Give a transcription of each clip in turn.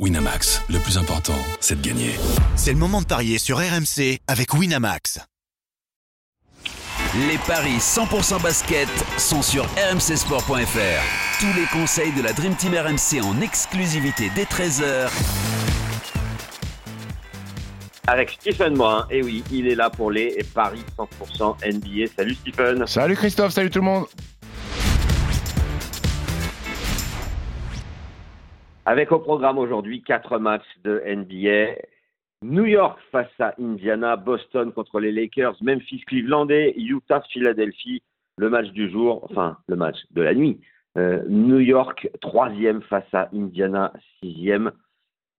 Winamax, le plus important, c'est de gagner. C'est le moment de parier sur RMC avec Winamax. Les paris 100% basket sont sur rmcsport.fr. Tous les conseils de la Dream Team RMC en exclusivité dès 13h avec Stephen Moin. Et oui, il est là pour les paris 100% NBA. Salut Stephen. Salut Christophe, salut tout le monde. Avec au programme aujourd'hui quatre matchs de NBA. New York face à Indiana, Boston contre les Lakers, Memphis, Cleveland Utah, Philadelphie. Le match du jour, enfin le match de la nuit. Euh, New York troisième face à Indiana sixième.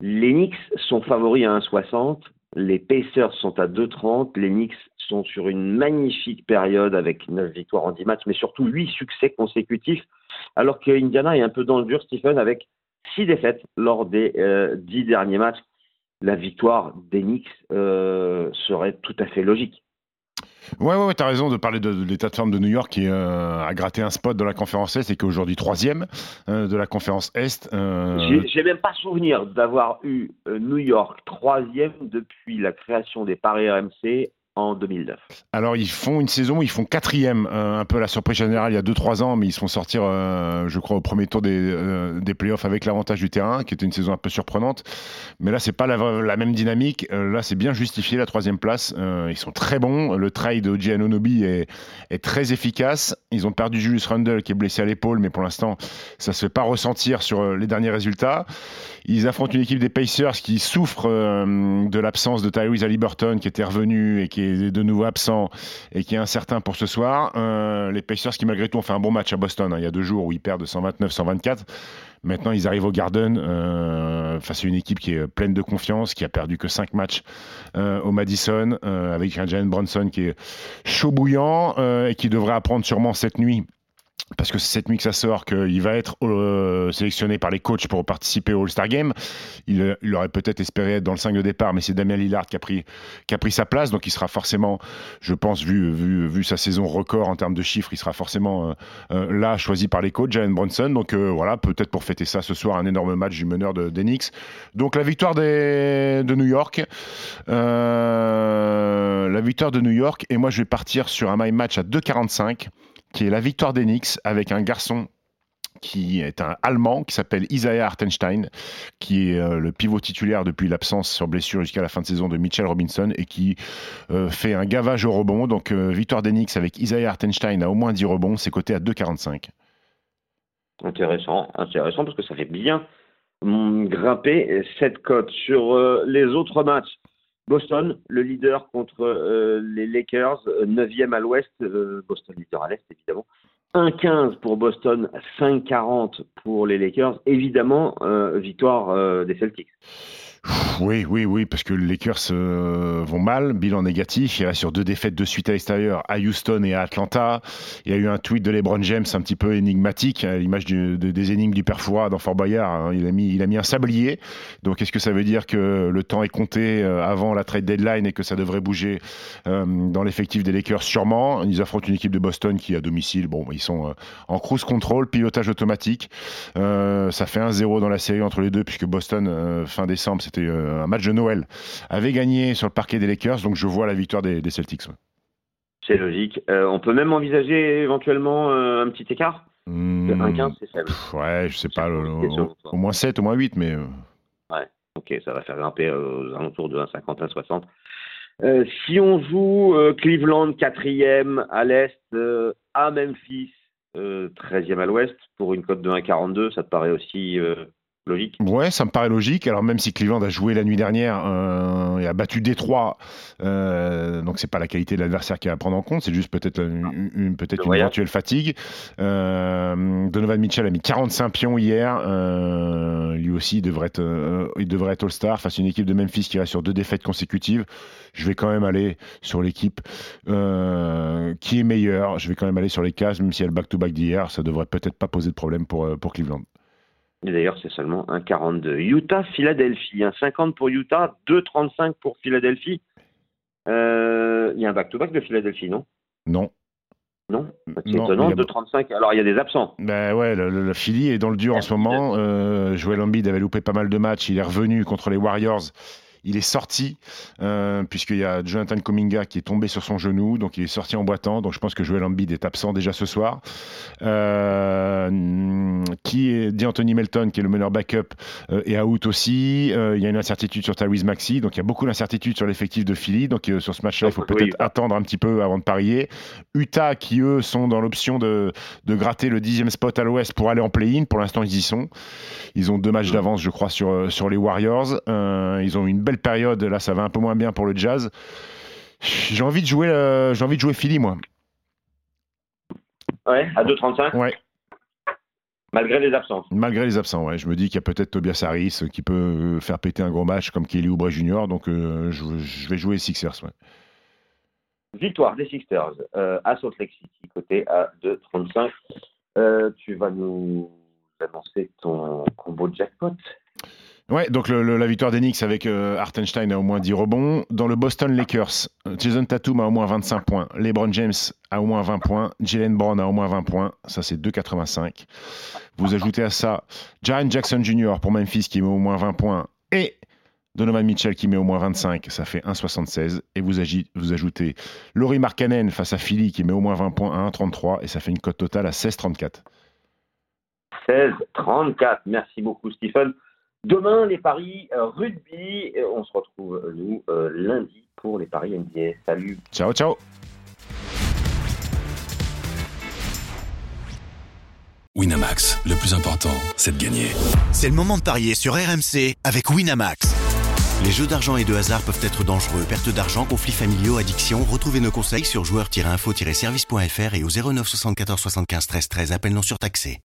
Les Knicks sont favoris à 1,60. Les Pacers sont à 2,30. Les Knicks sont sur une magnifique période avec 9 victoires en 10 matchs, mais surtout 8 succès consécutifs. Alors que Indiana est un peu dans le dur, Stephen, avec six défaites lors des euh, dix derniers matchs. La victoire d'Enix euh, serait tout à fait logique. Ouais, ouais, ouais tu as raison de parler de, l'état de forme de New York qui euh, a gratté un spot dans la conférence Est et qui est aujourd'hui troisième de la conférence Est. J'ai même pas souvenir d'avoir eu New York troisième depuis la création des paris RMC en 2009. Alors ils font une saison, ils font quatrième, euh, un peu la surprise générale il y a 2-3 ans, mais ils se font sortir, euh, je crois, au premier tour des, euh, des playoffs avec l'avantage du terrain, qui était une saison un peu surprenante. Mais là, c'est pas la, même dynamique. là, c'est bien justifié la troisième place. ils sont très bons. Le trade de Giannonobi est, est très efficace. Ils ont perdu Julius Randle qui est blessé à l'épaule, mais pour l'instant, ça se fait pas ressentir sur les derniers résultats. Ils affrontent une équipe des Pacers qui souffre de l'absence de Tyrese Haliburton qui était revenu et qui est de nouveau absent et qui est incertain pour ce soir. Euh, les Pacers qui malgré tout ont fait un bon match à Boston hein. il y a deux jours où ils perdent 129-124. Maintenant, ils arrivent au Garden euh, face à une équipe qui est pleine de confiance, qui a perdu que 5 matchs euh, au Madison, avec un Jalen Bronson qui est chaud bouillant et qui devrait apprendre sûrement cette nuit parce que c'est cette nuit que ça sort qu'il va être euh, sélectionné par les coachs pour participer au All-Star Game. Il, aurait peut-être espéré être dans le 5 de départ, mais c'est Damien Lillard qui a, pris, sa place. Donc il sera forcément, je pense, vu, sa saison record en termes de chiffres, il sera forcément euh, euh, là, choisi par les coachs, Jalen Bronson. Donc voilà, peut-être pour fêter ça ce soir, un énorme match du meneur de, d'Enix. Donc la victoire de New York. la victoire de New York. Et moi, je vais partir sur un my match à 2,45 qui est la victoire d'Enix avec un garçon qui est un Allemand qui s'appelle Isaiah Hartenstein, qui est euh, le pivot titulaire depuis l'absence sur blessure jusqu'à la fin de saison de Mitchell Robinson et qui euh, fait un gavage au rebond. Donc euh, victoire d'Enix avec Isaiah Hartenstein à au moins 10 rebonds, c'est coté à 2,45. Intéressant, intéressant parce que ça fait bien grimper cette cote. Sur les autres matchs, Boston, le leader contre euh, les Lakers, 9e à l'ouest, euh, Boston leader à l'est évidemment. 1,15 pour Boston, 5,40 pour les Lakers. Évidemment, euh, victoire des Celtics. Oui, oui, oui, parce que les Lakers euh, vont mal, bilan négatif. Il reste sur deux défaites de suite à l'extérieur, à Houston et à Atlanta. Il y a eu un tweet de LeBron James un petit peu énigmatique, à l'image des énigmes du père dans Fort Boyard. Hein. Il, a mis, il a mis un sablier. Donc, est-ce que ça veut dire que le temps est compté euh, avant la trade deadline et que ça devrait bouger euh, dans l'effectif des Lakers? Sûrement. Ils affrontent une équipe de Boston qui, à domicile, bon, ils sont en cruise control, pilotage automatique. ça fait 1-0 dans la série entre les deux, puisque Boston, fin décembre, c'était euh, un match de Noël, avait gagné sur le parquet des Lakers, donc je vois la victoire des, Celtics. C'est logique. Euh, on peut même envisager éventuellement euh, un petit écart? Mmh, 1-15, c'est faible. ouais, je sais pas, au, moins 7, au moins 8, mais. Ouais, ok, ça va faire grimper aux alentours de 1,50, 1,60. si on joue Cleveland 4e à l'est, à Memphis 13e à l'ouest, pour une cote de 1,42, ça te paraît aussi logique. Ouais, ça me paraît logique. Alors même si Cleveland a joué la nuit dernière euh, et a battu Détroit, euh, donc c'est pas la qualité de l'adversaire qui à prendre en compte, c'est juste peut-être une, peut-être une éventuelle fatigue. Euh, Donovan Mitchell a mis 45 pions hier. Lui aussi devrait être, il devrait être All-Star face à une équipe de Memphis qui reste sur deux défaites consécutives. Je vais quand même aller sur l'équipe qui est meilleure. Je vais quand même aller sur les cases, même si elle back-to-back d'hier, ça devrait peut-être pas poser de problème pour, pour Cleveland. Et d'ailleurs, c'est seulement un 42. Utah, Philadelphie. Un 50 pour Utah, 2,35 pour Philadelphie. Euh, il y a un back-to-back de Philadelphie, non? Non. Non? C'est étonnant, il y a- 2,35. Alors, il y a des absents. Ben ouais, le, le- le Philly est dans le dur en ce moment. Euh, Joel Embiid avait loupé pas mal de matchs. Il est revenu contre les Warriors. Il est sorti, euh, puisqu'il y a Jonathan Kuminga qui est tombé sur son genou, donc il est sorti en boitant. Donc je pense que Joel Embiid est absent déjà ce soir. Euh, qui est D'Anthony Melton, qui est le meneur backup, euh, est out aussi. Euh, il y a une incertitude sur Tyrese Maxey, donc il y a beaucoup d'incertitudes sur l'effectif de Philly. Donc sur ce match-là, il faut oui, peut-être attendre un petit peu avant de parier. Utah, qui eux sont dans l'option de, de gratter le dixième spot à l'ouest pour aller en play-in. Pour l'instant, ils y sont. Ils ont deux matchs d'avance, je crois, sur, sur les Warriors. Euh, ils ont une belle période. Là, ça va un peu moins bien pour le Jazz. J'ai envie de jouer, euh, j'ai envie de jouer Philly, moi. Ouais, à 2,35, Ouais, malgré les absences. malgré les absents. Ouais. Je me dis qu'il y a peut-être Tobias Harris qui peut euh, faire péter un gros match comme Kelly Oubre Jr. Donc, euh, je, je vais jouer Sixers. ouais. Victoire des Sixers euh, à Salt Lake City, côté à 2,35. Euh, tu vas nous annoncer ton combo jackpot? Ouais, donc la victoire des Knicks avec euh, Hartenstein a au moins 10 rebonds. Dans le Boston Lakers, Jason Tatum a au moins 25 points. LeBron James a au moins 20 points. Jalen Brown a au moins 20 points. Ça, c'est 2,85. Vous ajoutez à ça Jaren Jackson Jr. pour Memphis qui met au moins 20 points. Et Donovan Mitchell qui met au moins 25. Ça fait 1,76. Et vous ajoutez Laurie Markkanen face à Philly qui met au moins 20 points à 1,33. Et ça fait une cote totale à 16,34. 16-34. Merci beaucoup, Stephen. Demain, les paris euh, rugby. On se retrouve, euh, nous, euh, lundi pour les paris NBA. Salut. Ciao, ciao Winamax, le plus important, c'est de gagner. C'est le moment de parier sur RMC avec Winamax. Les jeux d'argent et de hasard peuvent être dangereux. Perte d'argent, conflits familiaux, addiction. Retrouvez nos conseils sur joueurs-info-service.fr et au 09 74 75 13 13. Appel non surtaxé.